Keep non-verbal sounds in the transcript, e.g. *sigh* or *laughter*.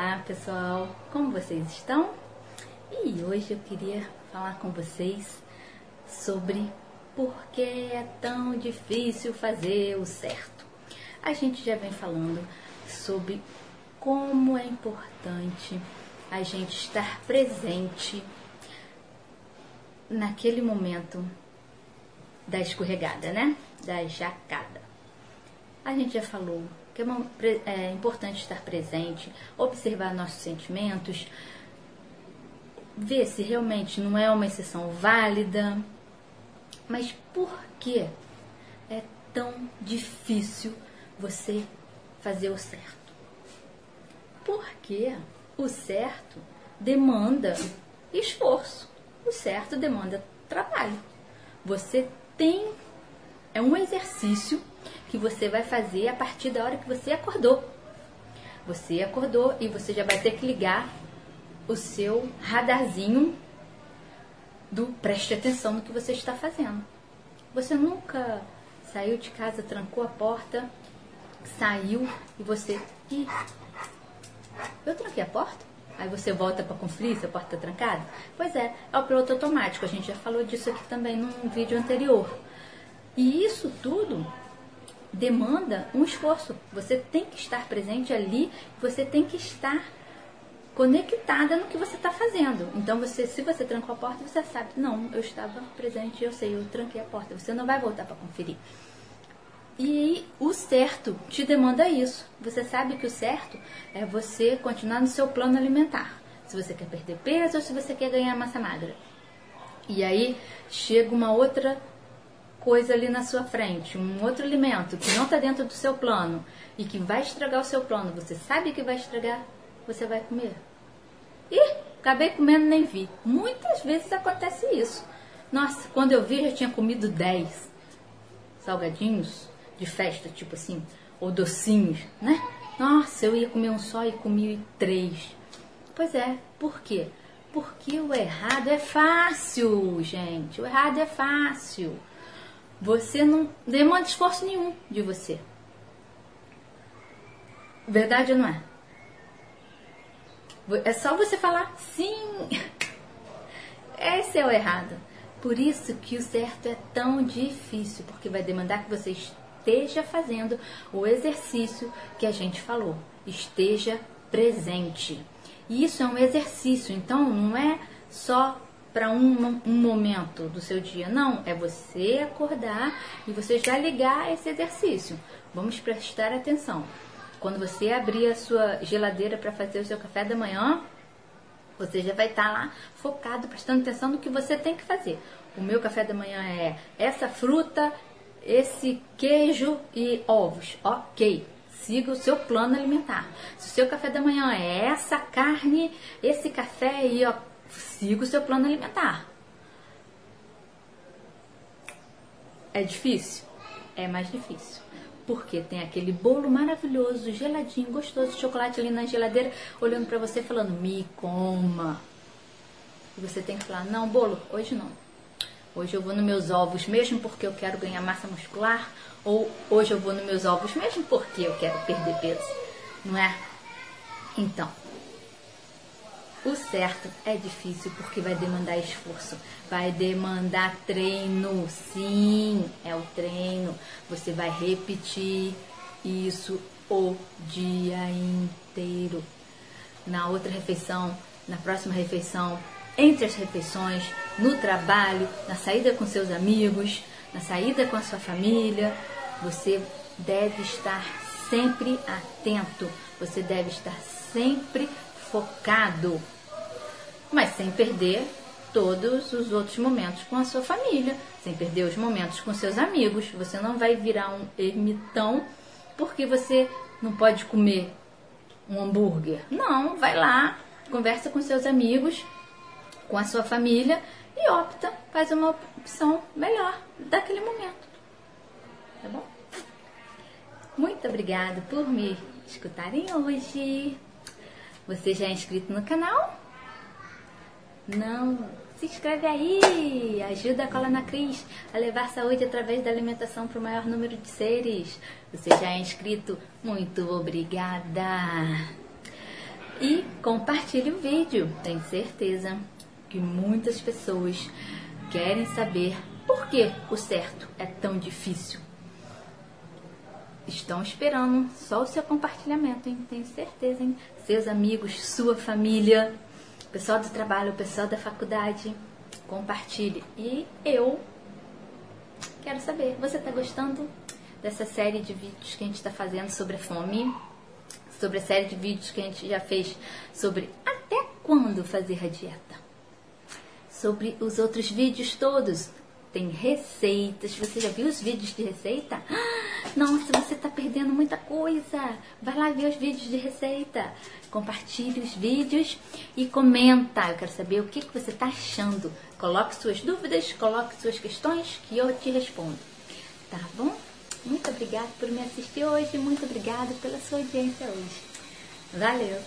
Olá pessoal, como vocês estão? E hoje eu queria falar com vocês sobre por que é tão difícil fazer o certo. A gente já vem falando sobre como é importante a gente estar presente naquele momento da escorregada, né? Da jacada. A gente já falou que é, é importante estar presente, observar nossos sentimentos, ver se realmente não é uma exceção válida. Mas por que é tão difícil você fazer o certo? Porque o certo demanda esforço, o certo demanda trabalho. Você tem é um exercício que você vai fazer a partir da hora que você acordou. Você acordou e você já vai ter que ligar o seu radarzinho do preste atenção no que você está fazendo. Você nunca saiu de casa, trancou a porta, saiu e você. Ih, eu tranquei a porta? Aí você volta para conferir se a porta está trancada? Pois é, é o piloto automático. A gente já falou disso aqui também num vídeo anterior. E isso tudo demanda um esforço. Você tem que estar presente ali, você tem que estar conectada no que você está fazendo. Então, você, se você trancou a porta, você sabe, não, eu estava presente, eu sei, eu tranquei a porta. Você não vai voltar para conferir. E o certo te demanda isso. Você sabe que o certo é você continuar no seu plano alimentar. Se você quer perder peso ou se você quer ganhar massa magra. E aí chega uma outra coisa ali na sua frente, um outro alimento que não está dentro do seu plano e que vai estragar o seu plano, você sabe que vai estragar, você vai comer. E acabei comendo nem vi. Muitas vezes acontece isso. Nossa, quando eu vi já tinha comido 10 salgadinhos de festa, tipo assim, ou docinhos, né? Nossa, eu ia comer um só e comi três. Pois é, por quê? Porque o errado é fácil, gente. O errado é fácil. Você não demanda esforço nenhum de você. Verdade ou não é? É só você falar sim. *laughs* Esse é o errado. Por isso que o certo é tão difícil, porque vai demandar que você esteja fazendo o exercício que a gente falou. Esteja presente. E isso é um exercício, então não é só para um, um, momento do seu dia. Não, é você acordar e você já ligar esse exercício. Vamos prestar atenção. Quando você abrir a sua geladeira para fazer o seu café da manhã, você já vai estar tá lá focado, prestando atenção no que você tem que fazer. O meu café da manhã é essa fruta, esse queijo e ovos. Ok. Siga o seu plano alimentar. Se o seu café da manhã é essa carne, esse café e ó, siga o seu plano alimentar. É difícil? É mais difícil. Porque tem aquele bolo maravilhoso, geladinho, gostoso de chocolate ali na geladeira, olhando para você falando: "Me coma". E você tem que falar: "Não, bolo, hoje não. Hoje eu vou nos meus ovos mesmo porque eu quero ganhar massa muscular, ou hoje eu vou nos meus ovos mesmo porque eu quero perder peso". Não é? Então, o certo é difícil porque vai demandar esforço, vai demandar treino. Sim, é o treino. Você vai repetir isso o dia inteiro. Na outra refeição, na próxima refeição, entre as refeições, no trabalho, na saída com seus amigos, na saída com a sua família, você deve estar sempre atento, você deve estar sempre focado mas sem perder todos os outros momentos com a sua família, sem perder os momentos com seus amigos. Você não vai virar um ermitão porque você não pode comer um hambúrguer. Não, vai lá, conversa com seus amigos, com a sua família e opta, faz uma opção melhor daquele momento. Tá bom? Muito obrigada por me escutarem hoje. Você já é inscrito no canal? Não. Se inscreve aí! Ajuda a Colana Cris a levar saúde através da alimentação para o maior número de seres. Você já é inscrito? Muito obrigada! E Compartilhe o vídeo. Tenho certeza que muitas pessoas querem saber por que o certo é tão difícil. Estão esperando só o seu compartilhamento, hein? Tenho certeza, hein? Seus amigos, sua família, pessoal do trabalho, pessoal da faculdade, compartilhe. E eu quero saber, você está gostando dessa série de vídeos que a gente está fazendo sobre a fome? Sobre a série de vídeos que a gente já fez sobre até quando fazer a dieta? Sobre os outros vídeos todos tem receitas. Você já viu os vídeos de receita? Nossa, você está perdendo muita coisa. Vai lá ver os vídeos de receita. Compartilhe os vídeos e comenta. Eu quero saber o que, que você está achando. Coloque suas dúvidas, coloque suas questões que eu te respondo. Tá bom? Muito obrigada por me assistir hoje. Muito obrigada pela sua audiência hoje. Valeu!